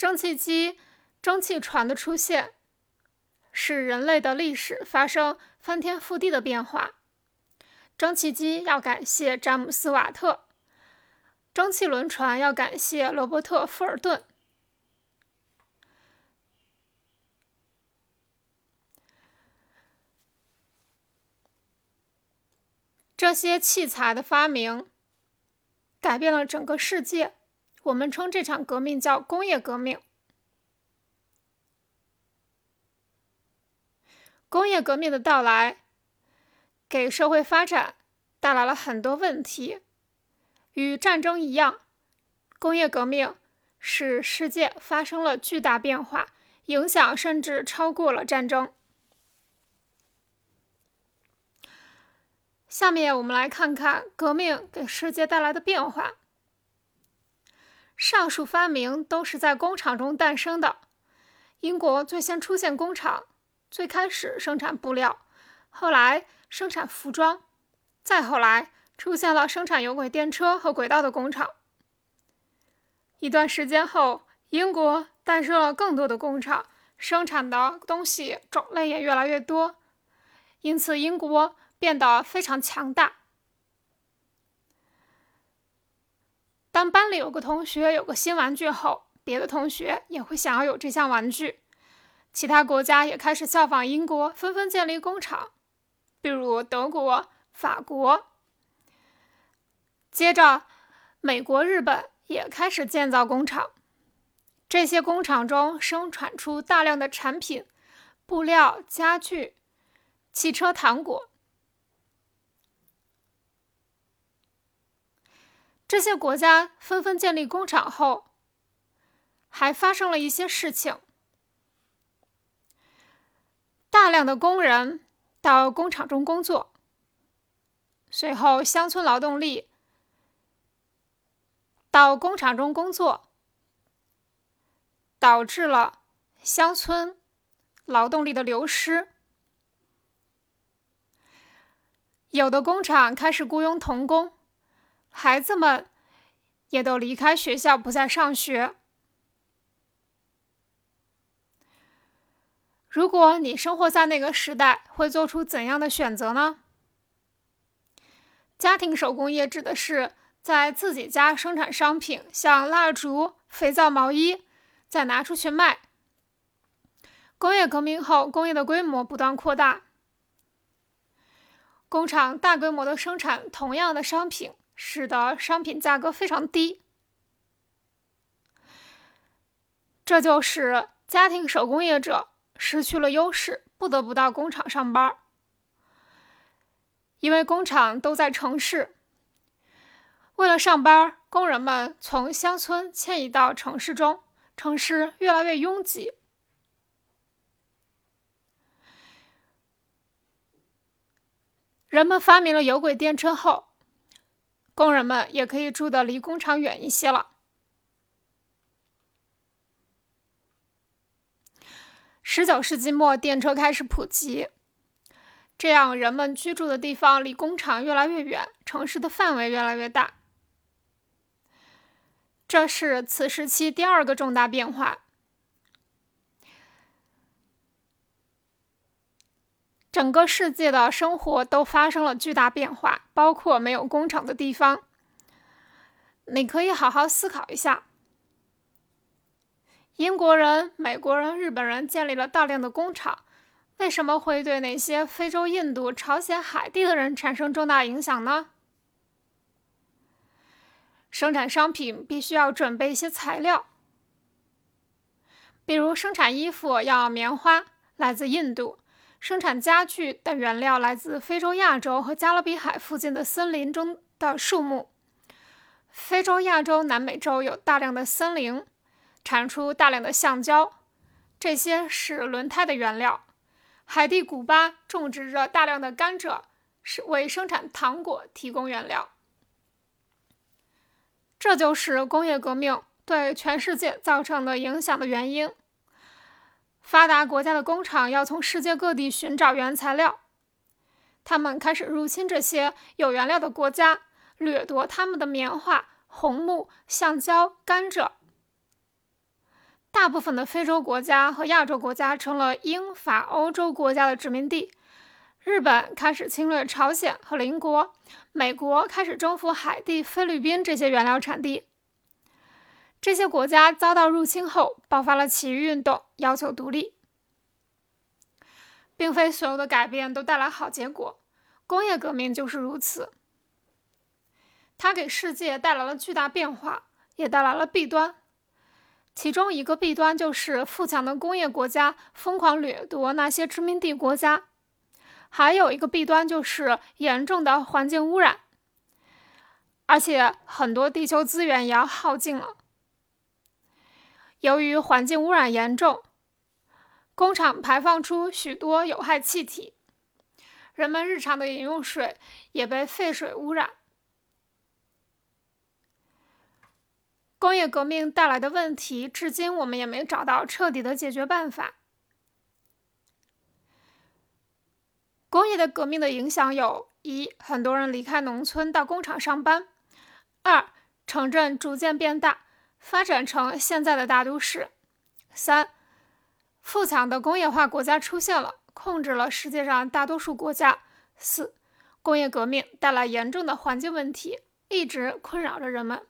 蒸汽机、蒸汽船的出现，使人类的历史发生翻天覆地的变化。蒸汽机要感谢詹姆斯·瓦特，蒸汽轮船要感谢罗伯特·富尔顿。这些器材的发明改变了整个世界。我们称这场革命叫工业革命。工业革命的到来给社会发展带来了很多问题。与战争一样，工业革命使世界发生了巨大变化，影响甚至超过了战争。下面我们来看看革命给世界带来的变化。上述发明都是在工厂中诞生的。英国最先出现工厂，最开始生产布料，后来生产服装，再后来出现了生产有轨电车和轨道的工厂。一段时间后，英国诞生了更多的工厂，生产的东西种类也越来越多，因此英国。变得非常强大。当班里有个同学有个新玩具后，别的同学也会想要有这项玩具。其他国家也开始效仿英国，纷纷建立工厂，比如德国、法国。接着，美国、日本也开始建造工厂。这些工厂中生产出大量的产品：布料、家具、汽车、糖果。这些国家纷纷建立工厂后，还发生了一些事情。大量的工人到工厂中工作，随后乡村劳动力到工厂中工作，导致了乡村劳动力的流失。有的工厂开始雇佣童工。孩子们也都离开学校，不再上学。如果你生活在那个时代，会做出怎样的选择呢？家庭手工业指的是在自己家生产商品，像蜡烛、肥皂、毛衣，再拿出去卖。工业革命后，工业的规模不断扩大，工厂大规模的生产同样的商品。使得商品价格非常低，这就使家庭手工业者失去了优势，不得不到工厂上班。因为工厂都在城市，为了上班，工人们从乡村迁移到城市中，城市越来越拥挤。人们发明了有轨电车后。工人们也可以住的离工厂远一些了。十九世纪末，电车开始普及，这样人们居住的地方离工厂越来越远，城市的范围越来越大。这是此时期第二个重大变化。整个世界的生活都发生了巨大变化，包括没有工厂的地方。你可以好好思考一下：英国人、美国人、日本人建立了大量的工厂，为什么会对那些非洲、印度、朝鲜、海地的人产生重大影响呢？生产商品必须要准备一些材料，比如生产衣服要棉花，来自印度。生产家具的原料来自非洲、亚洲和加勒比海附近的森林中的树木。非洲、亚洲、南美洲有大量的森林，产出大量的橡胶，这些是轮胎的原料。海地、古巴种植着大量的甘蔗，是为生产糖果提供原料。这就是工业革命对全世界造成的影响的原因。发达国家的工厂要从世界各地寻找原材料，他们开始入侵这些有原料的国家，掠夺他们的棉花、红木、橡胶、甘蔗。大部分的非洲国家和亚洲国家成了英法欧洲国家的殖民地。日本开始侵略朝鲜和邻国，美国开始征服海地、菲律宾这些原料产地。这些国家遭到入侵后，爆发了起义运动，要求独立。并非所有的改变都带来好结果，工业革命就是如此。它给世界带来了巨大变化，也带来了弊端。其中一个弊端就是富强的工业国家疯狂掠夺那些殖民地国家。还有一个弊端就是严重的环境污染，而且很多地球资源也要耗尽了。由于环境污染严重，工厂排放出许多有害气体，人们日常的饮用水也被废水污染。工业革命带来的问题，至今我们也没找到彻底的解决办法。工业的革命的影响有：一、很多人离开农村到工厂上班；二、城镇逐渐变大，发展成现在的大都市；三、富强的工业化国家出现了，控制了世界上大多数国家；四、工业革命带来严重的环境问题，一直困扰着人们。